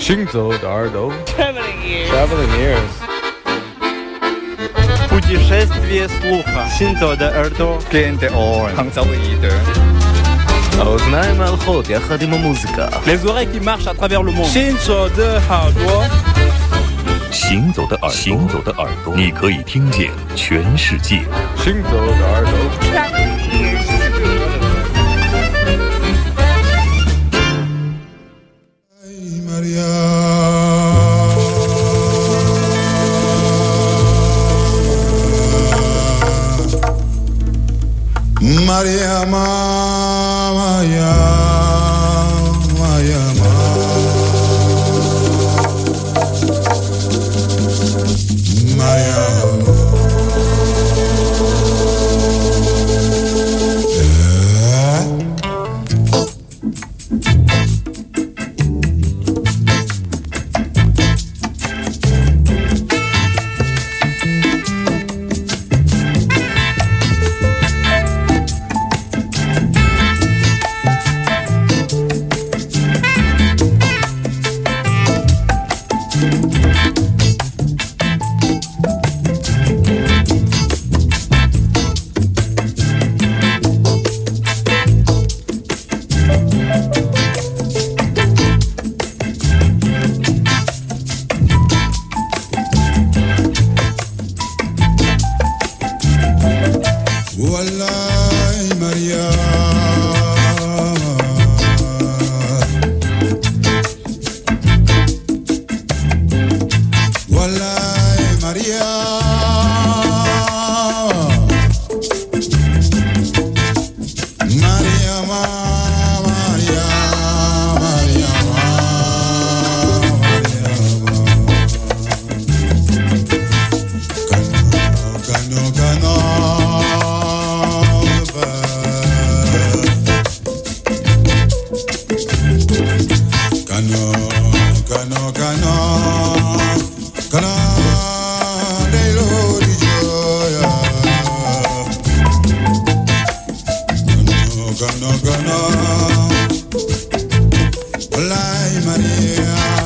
行走的耳朵 Traveling ears. Traveling ears Путешествие слуха. Синзо de Erdo. Gente on. Hangzauide. האוזניים ההולכות יחד עם המוזיקה Les oreilles qui marchent à travers le monde. Shinzo de Hardware. 行走的耳朵，行走的耳朵，你可以听见全世界。行走的耳朵 Traveling ears. Maria Lai Maria.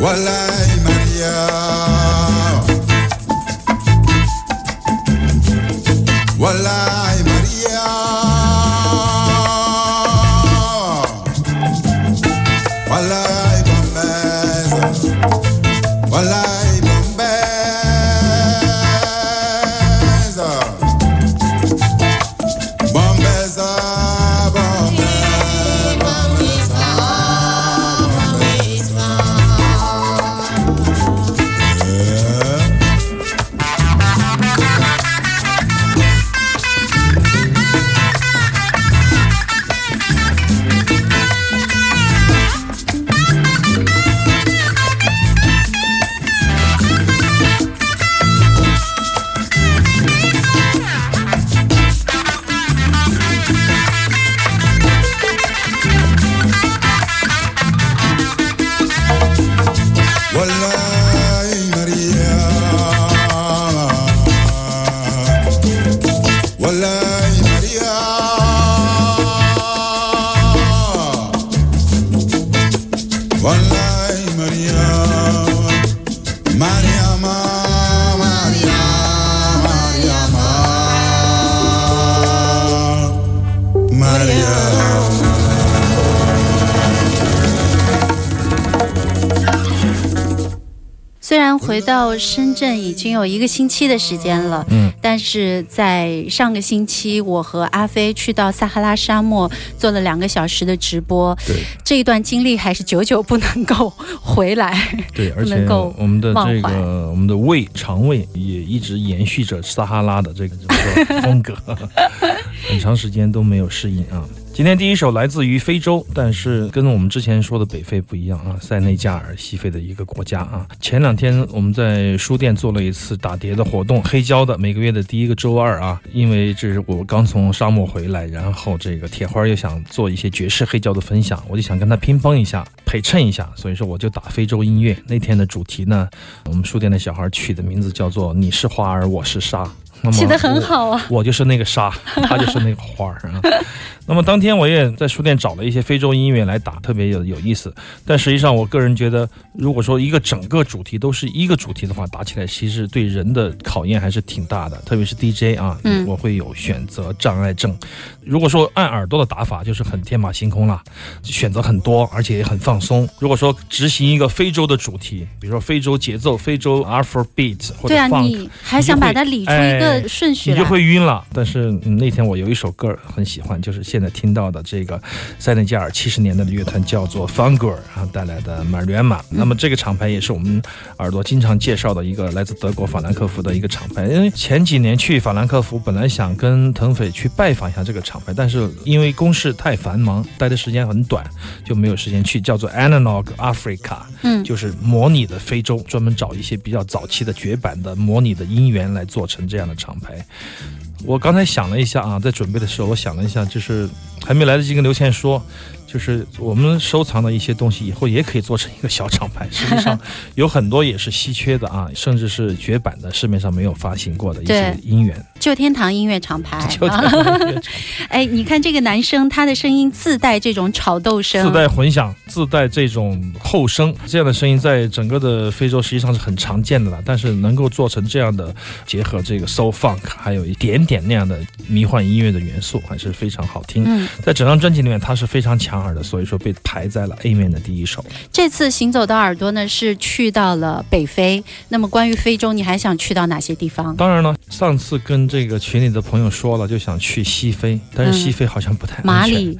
Voilà. 回到深圳已经有一个星期的时间了，嗯，但是在上个星期，我和阿飞去到撒哈拉沙漠做了两个小时的直播，对这一段经历还是久久不能够回来。对，而且能够我们的这个我们的胃肠胃也一直延续着撒哈拉的这个风格，很长时间都没有适应啊。今天第一首来自于非洲，但是跟我们之前说的北非不一样啊，塞内加尔西非的一个国家啊。前两天我们在书店做了一次打碟的活动，黑胶的每个月的第一个周二啊，因为这是我刚从沙漠回来，然后这个铁花又想做一些爵士黑胶的分享，我就想跟他乒乓一下，陪衬一下，所以说我就打非洲音乐。那天的主题呢，我们书店的小孩取的名字叫做“你是花儿，我是沙”。那么起得很好啊我就是那个沙，他就是那个花儿啊。那么当天我也在书店找了一些非洲音乐来打，特别有有意思。但实际上，我个人觉得，如果说一个整个主题都是一个主题的话，打起来其实对人的考验还是挺大的，特别是 DJ 啊，嗯我会有选择障碍症。如果说按耳朵的打法，就是很天马行空了，选择很多，而且也很放松。如果说执行一个非洲的主题，比如说非洲节奏、非洲 Afrobeat 或者对啊，Funk，你还想把它理出一个顺序来你就？会晕了。但是、嗯那天我有一首歌很喜欢，就是现在听到的这个塞内加尔七十年代的乐团叫做 Fungur 啊带来的 m a r i a m a 那么这个厂牌也是我们耳朵经常介绍的一个来自德国法兰克福的一个厂牌。因为前几年去法兰克福，本来想跟腾斐去拜访一下这个厂牌，但是因为公事太繁忙，待的时间很短，就没有时间去。叫做 Analog Africa，嗯就是模拟的非洲，专门找一些比较早期的绝版的模拟的音源来做成这样的厂牌。我刚才想了一下啊，在准备的时候，我想了一下，就是还没来得及跟刘倩说，就是我们收藏的一些东西，以后也可以做成一个小厂牌。实际上有很多也是稀缺的啊，甚至是绝版的，市面上没有发行过的一些音源。旧天堂音乐厂牌。旧天堂音乐 哎，你看这个男生，他的声音自带这种炒豆声，自带混响，自带这种后声，这样的声音在整个的非洲实际上是很常见的了。但是能够做成这样的结合这个 soul funk，还有一点点那样的迷幻音乐的元素，还是非常好听。嗯，在整张专辑里面，它是非常抢所以说被排在了 A 面的第一首。这次行走的耳朵呢是去到了北非。那么关于非洲，你还想去到哪些地方？当然了，上次跟这个群里的朋友说了，就想去西非，但是西非好像不太安全。马里，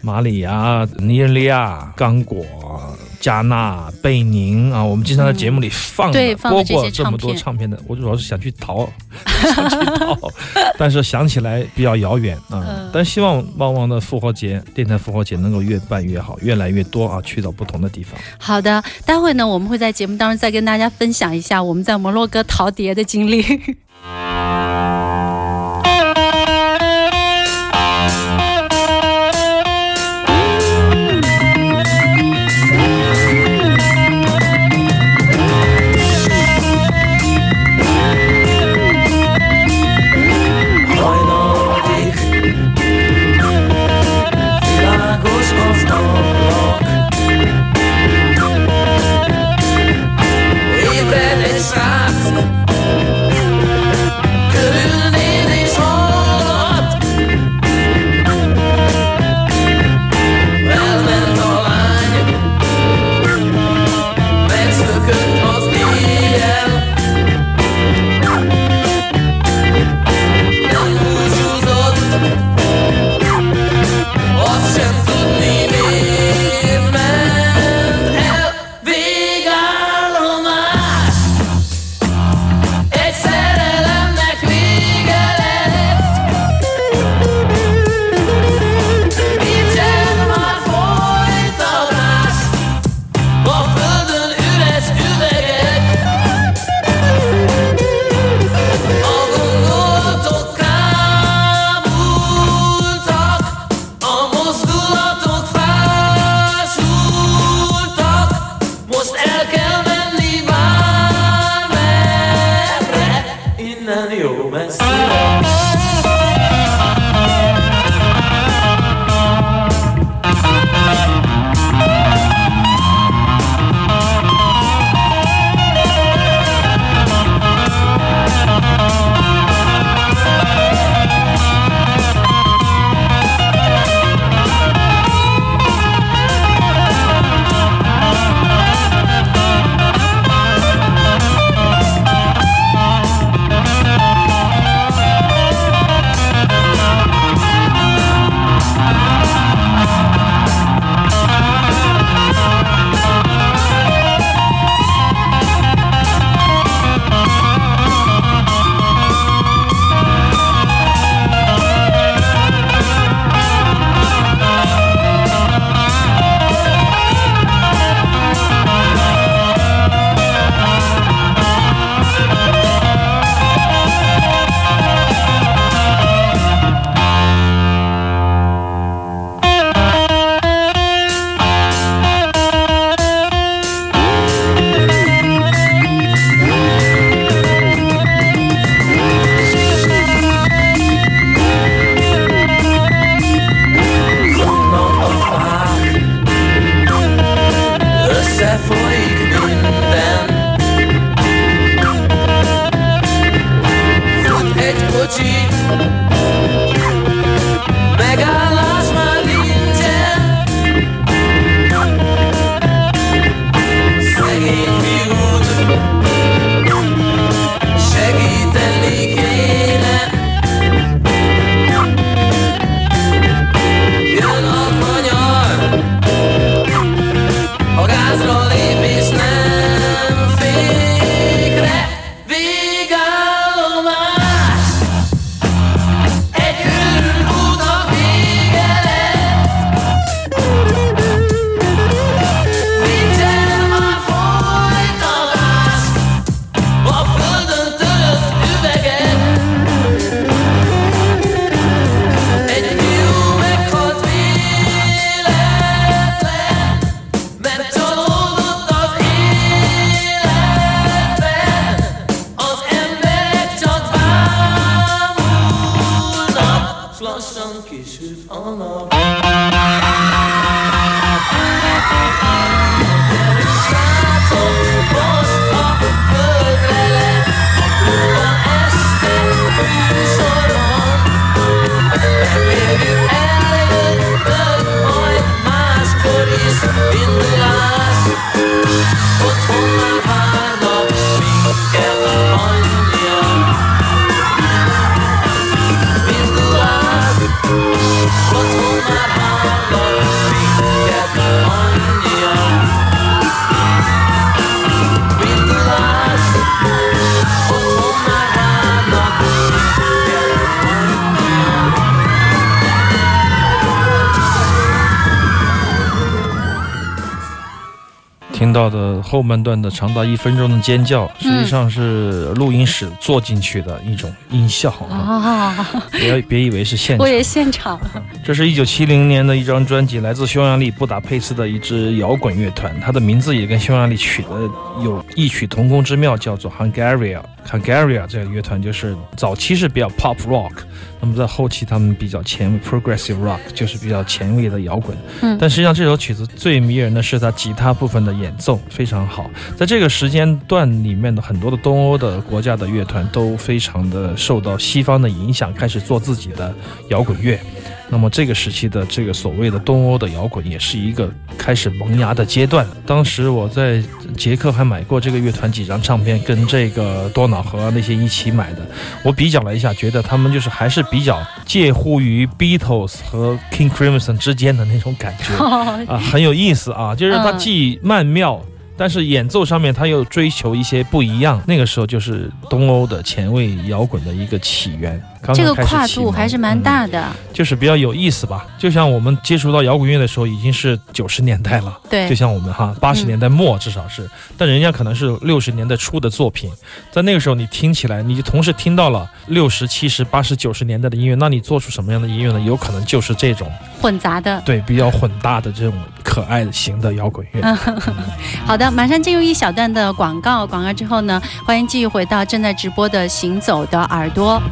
马里啊、尼日利亚、刚果、加纳、贝宁啊，我们经常在节目里放播过这么多唱片的，我主要是想去逃，想去逃，但是想起来比较遥远啊。嗯但希望旺旺的复活节电台复活节能够越办越好，越来越多啊，去到不同的地方。好的，待会呢，我们会在节目当中再跟大家分享一下我们在摩洛哥陶碟的经历。听到的后半段的长达一分钟的尖叫，实际上是录音室做进去的一种音效别别以为是现场。我，也现场，这是一九七零年的一张专辑，来自匈牙利布达佩斯的一支摇滚乐团，它的名字也跟匈牙利取的有异曲同工之妙，叫做 Hungaria。Hungaria 这个乐团就是早期是比较 pop rock，那么在后期他们比较前卫 progressive rock，就是比较前卫的摇滚。嗯但实际上这首曲子最迷人的是它吉他部分的演奏非常好，在这个时间段里面的很多的东欧的国家的乐团都非常的受到西方的影响，开始做自己的摇滚乐。那么这个时期的这个所谓的东欧的摇滚，也是一个开始萌芽的阶段。当时我在捷克还买过这个乐团几张唱片，跟这个多瑙河那些一起买的。我比较了一下，觉得他们就是还是比较介乎于 Beatles 和 King Crimson 之间的那种感觉 啊，很有意思啊。就是它嗯既曼妙。但是演奏上面，他又追求一些不一样。那个时候就是东欧的前卫摇滚的一个起源。这个跨度还是蛮嗯大的。就是比较有意思吧。就像我们接触到摇滚乐的时候，已经是九十年代了。对就像我们哈八十年代末至少是，但人家可能是六十年代初的作品，在那个时候你听起来，你就同时听到了六十七十八十九十年代的音乐，那你做出什么样的音乐呢？有可能就是这种混杂的。对比较混搭的这种可爱型的摇滚乐。好的，马上进入一小段的广告，广告之后呢，欢迎继续回到正在直播的《行走的耳朵》。